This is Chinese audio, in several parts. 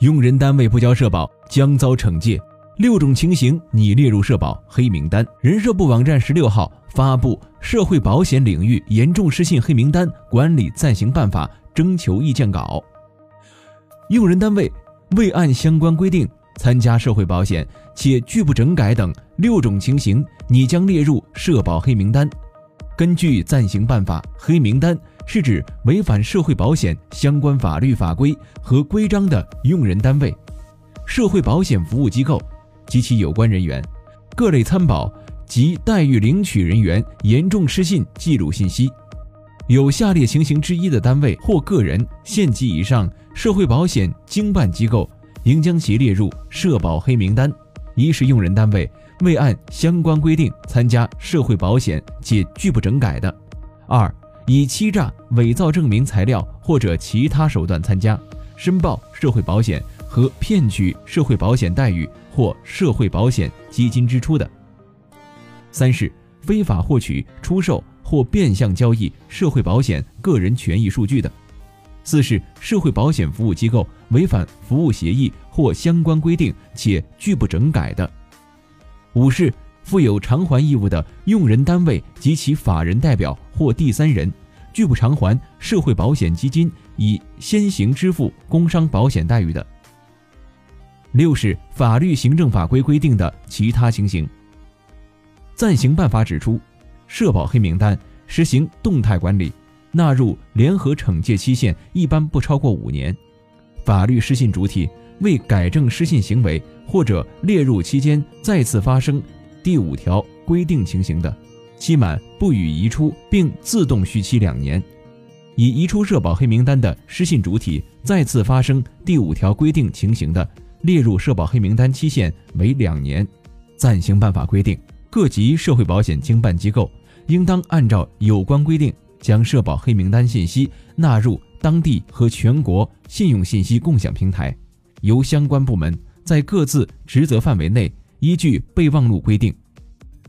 用人单位不交社保将遭惩戒，六种情形拟列入社保黑名单。人社部网站十六号发布《社会保险领域严重失信黑名单管理暂行办法》征求意见稿。用人单位未按相关规定参加社会保险且拒不整改等六种情形，拟将列入社保黑名单。根据暂行办法，黑名单。是指违反社会保险相关法律法规和规章的用人单位、社会保险服务机构及其有关人员、各类参保及待遇领取人员严重失信记录信息。有下列情形之一的单位或个人县级以上社会保险经办机构，应将其列入社保黑名单：一是用人单位未按相关规定参加社会保险且拒不整改的；二。以欺诈、伪造证明材料或者其他手段参加申报社会保险和骗取社会保险待遇或社会保险基金支出的；三是非法获取、出售或变相交易社会保险个人权益数据的；四是社会保险服务机构违反服务协议或相关规定且拒不整改的；五是。负有偿还义务的用人单位及其法人代表或第三人，拒不偿还社会保险基金以先行支付工伤保险待遇的。六是法律、行政法规规定的其他情形。暂行办法指出，社保黑名单实行动态管理，纳入联合惩戒期限一般不超过五年。法律失信主体未改正失信行为或者列入期间再次发生。第五条规定情形的，期满不予移出，并自动续期两年；已移出社保黑名单的失信主体再次发生第五条规定情形的，列入社保黑名单期限为两年。暂行办法规定，各级社会保险经办机构应当按照有关规定，将社保黑名单信息纳入当地和全国信用信息共享平台，由相关部门在各自职责范围内。依据备忘录规定，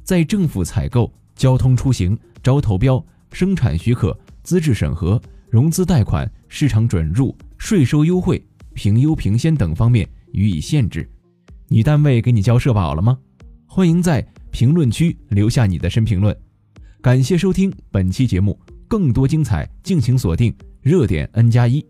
在政府采购、交通出行、招投标、生产许可、资质审核、融资贷款、市场准入、税收优惠、评优评先等方面予以限制。你单位给你交社保了吗？欢迎在评论区留下你的深评论。感谢收听本期节目，更多精彩敬请锁定热点 N 加一。